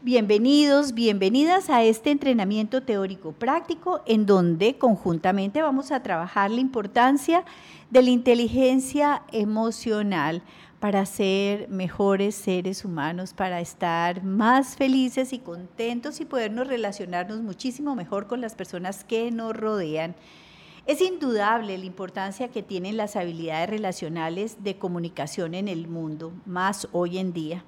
Bienvenidos, bienvenidas a este entrenamiento teórico práctico en donde conjuntamente vamos a trabajar la importancia de la inteligencia emocional para ser mejores seres humanos, para estar más felices y contentos y podernos relacionarnos muchísimo mejor con las personas que nos rodean. Es indudable la importancia que tienen las habilidades relacionales de comunicación en el mundo, más hoy en día.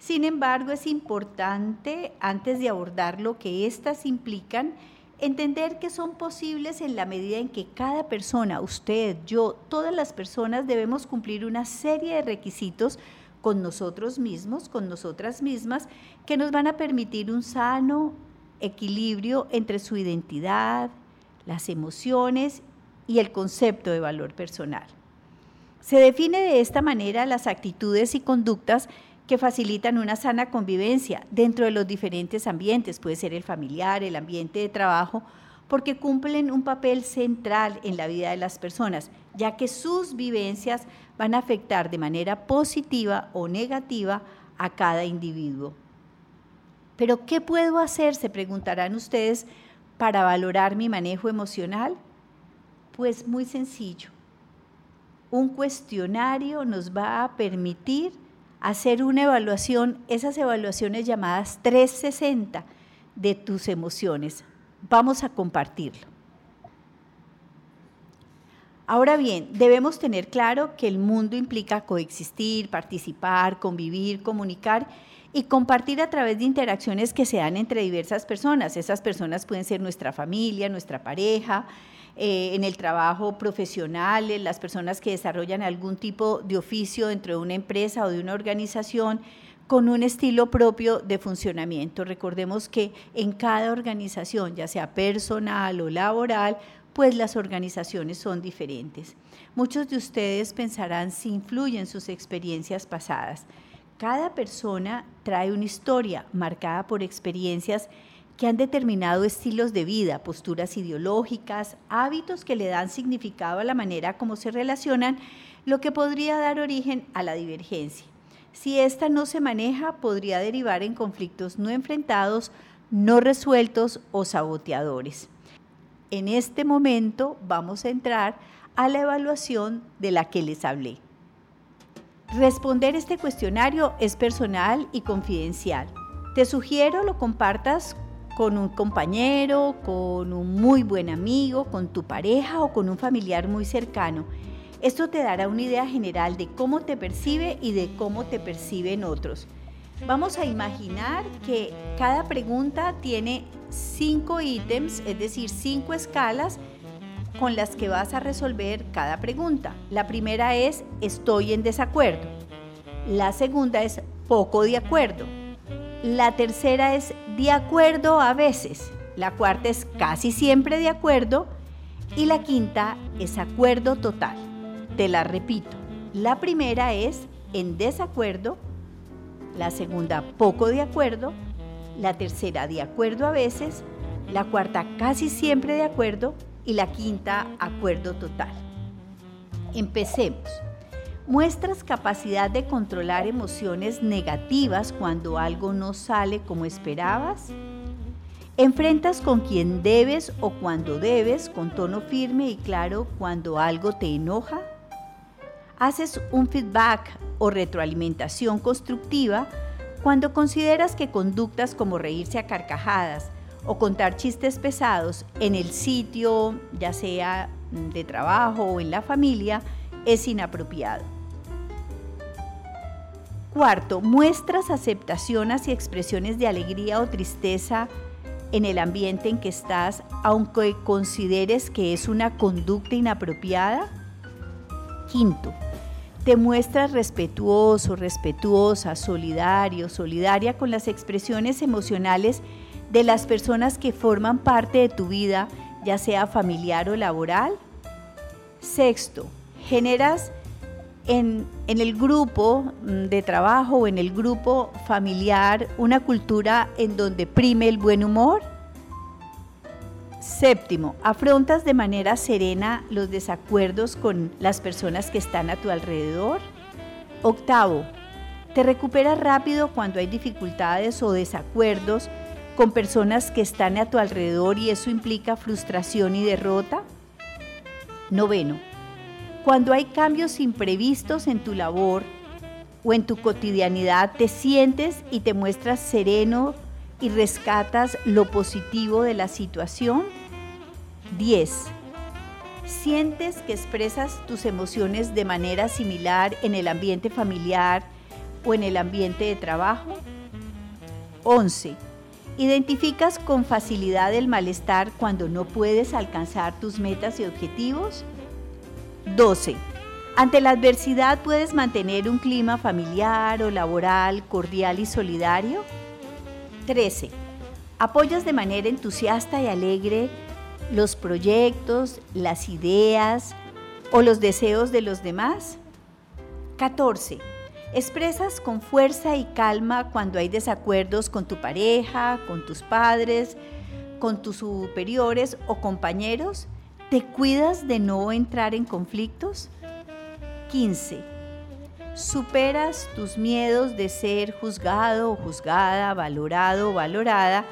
Sin embargo, es importante, antes de abordar lo que éstas implican, entender que son posibles en la medida en que cada persona, usted, yo, todas las personas debemos cumplir una serie de requisitos con nosotros mismos, con nosotras mismas, que nos van a permitir un sano equilibrio entre su identidad, las emociones y el concepto de valor personal. Se define de esta manera las actitudes y conductas que facilitan una sana convivencia dentro de los diferentes ambientes, puede ser el familiar, el ambiente de trabajo, porque cumplen un papel central en la vida de las personas, ya que sus vivencias van a afectar de manera positiva o negativa a cada individuo. Pero ¿qué puedo hacer? Se preguntarán ustedes para valorar mi manejo emocional. Pues muy sencillo. Un cuestionario nos va a permitir hacer una evaluación, esas evaluaciones llamadas 360 de tus emociones. Vamos a compartirlo. Ahora bien, debemos tener claro que el mundo implica coexistir, participar, convivir, comunicar y compartir a través de interacciones que se dan entre diversas personas. Esas personas pueden ser nuestra familia, nuestra pareja, eh, en el trabajo profesional, las personas que desarrollan algún tipo de oficio dentro de una empresa o de una organización con un estilo propio de funcionamiento. Recordemos que en cada organización, ya sea personal o laboral, pues las organizaciones son diferentes. Muchos de ustedes pensarán si influyen sus experiencias pasadas. Cada persona trae una historia marcada por experiencias que han determinado estilos de vida, posturas ideológicas, hábitos que le dan significado a la manera como se relacionan, lo que podría dar origen a la divergencia. Si esta no se maneja, podría derivar en conflictos no enfrentados, no resueltos o saboteadores. En este momento vamos a entrar a la evaluación de la que les hablé. Responder este cuestionario es personal y confidencial. Te sugiero lo compartas con un compañero, con un muy buen amigo, con tu pareja o con un familiar muy cercano. Esto te dará una idea general de cómo te percibe y de cómo te perciben otros. Vamos a imaginar que cada pregunta tiene cinco ítems, es decir, cinco escalas con las que vas a resolver cada pregunta. La primera es estoy en desacuerdo. La segunda es poco de acuerdo. La tercera es de acuerdo a veces. La cuarta es casi siempre de acuerdo. Y la quinta es acuerdo total. Te la repito. La primera es en desacuerdo. La segunda poco de acuerdo. La tercera de acuerdo a veces. La cuarta casi siempre de acuerdo. Y la quinta acuerdo total. Empecemos. ¿Muestras capacidad de controlar emociones negativas cuando algo no sale como esperabas? ¿Enfrentas con quien debes o cuando debes con tono firme y claro cuando algo te enoja? ¿Haces un feedback o retroalimentación constructiva cuando consideras que conductas como reírse a carcajadas o contar chistes pesados en el sitio, ya sea de trabajo o en la familia, es inapropiado? Cuarto, muestras aceptación hacia expresiones de alegría o tristeza en el ambiente en que estás, aunque consideres que es una conducta inapropiada. Quinto, te muestras respetuoso, respetuosa, solidario, solidaria con las expresiones emocionales de las personas que forman parte de tu vida, ya sea familiar o laboral. Sexto, generas en, el grupo mm, de trabajo o en el grupo familiar una cultura en donde prime el buen humor? Séptimo, afrontas de manera serena los desacuerdos con las personas que están a tu alrededor. Octavo, Te recuperas rápido cuando hay dificultades o desacuerdos con personas que están a tu alrededor y eso implica frustración y derrota. Noveno, cuando hay cambios imprevistos en tu labor o en tu cotidianidad, te sientes y te muestras sereno y rescatas lo positivo de la situación. 10. ¿Sientes que expresas tus emociones de manera similar en el ambiente familiar o en el ambiente de trabajo? 11. ¿Identificas con facilidad el malestar cuando no puedes alcanzar tus metas y objetivos? 12. Ante la adversidad puedes mantener un clima familiar o laboral cordial y solidario? 13. ¿Apoyas de manera entusiasta y alegre los proyectos, las ideas o los deseos de los demás? 14. Expresas con fuerza y calma cuando hay desacuerdos con tu pareja, con tus padres, con tus superiores o compañeros. ¿Te cuidas de no entrar en conflictos? 15. Superas tus miedos de ser juzgado o juzgada, valorado o valorada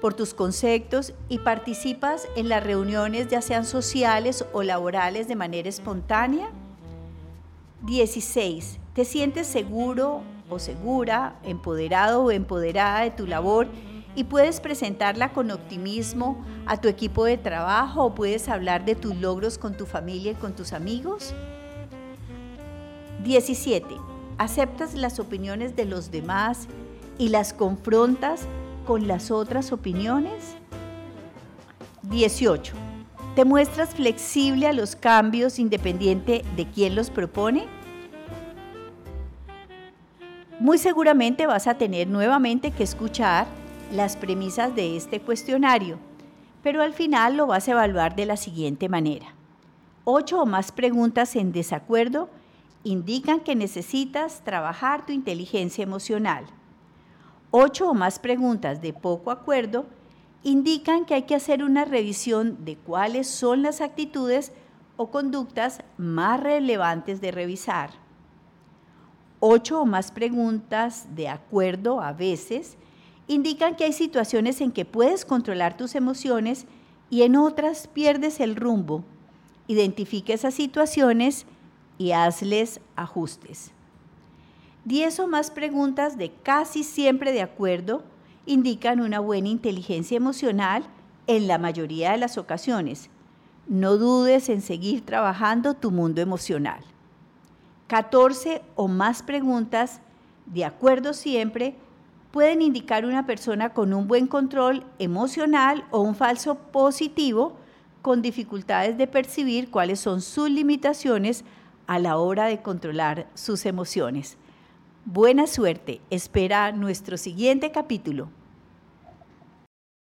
por tus conceptos y participas en las reuniones ya sean sociales o laborales de manera espontánea. 16. ¿Te sientes seguro o segura, empoderado o empoderada de tu labor y puedes presentarla con optimismo a tu equipo de trabajo o puedes hablar de tus logros con tu familia y con tus amigos? 17. ¿Aceptas las opiniones de los demás y las confrontas con las otras opiniones? 18. ¿Te muestras flexible a los cambios independiente de quién los propone? Muy seguramente vas a tener nuevamente que escuchar las premisas de este cuestionario, pero al final lo vas a evaluar de la siguiente manera. Ocho o más preguntas en desacuerdo indican que necesitas trabajar tu inteligencia emocional ocho o más preguntas de poco acuerdo indican que hay que hacer una revisión de cuáles son las actitudes o conductas más relevantes de revisar. Ocho o más preguntas de acuerdo a veces indican que hay situaciones en que puedes controlar tus emociones y en otras pierdes el rumbo. Identifique esas situaciones y hazles ajustes. Diez o más preguntas de casi siempre de acuerdo indican una buena inteligencia emocional en la mayoría de las ocasiones. No dudes en seguir trabajando tu mundo emocional. 14 o más preguntas de acuerdo siempre pueden indicar una persona con un buen control emocional o un falso positivo con dificultades de percibir cuáles son sus limitaciones a la hora de controlar sus emociones. Buena suerte, espera nuestro siguiente capítulo.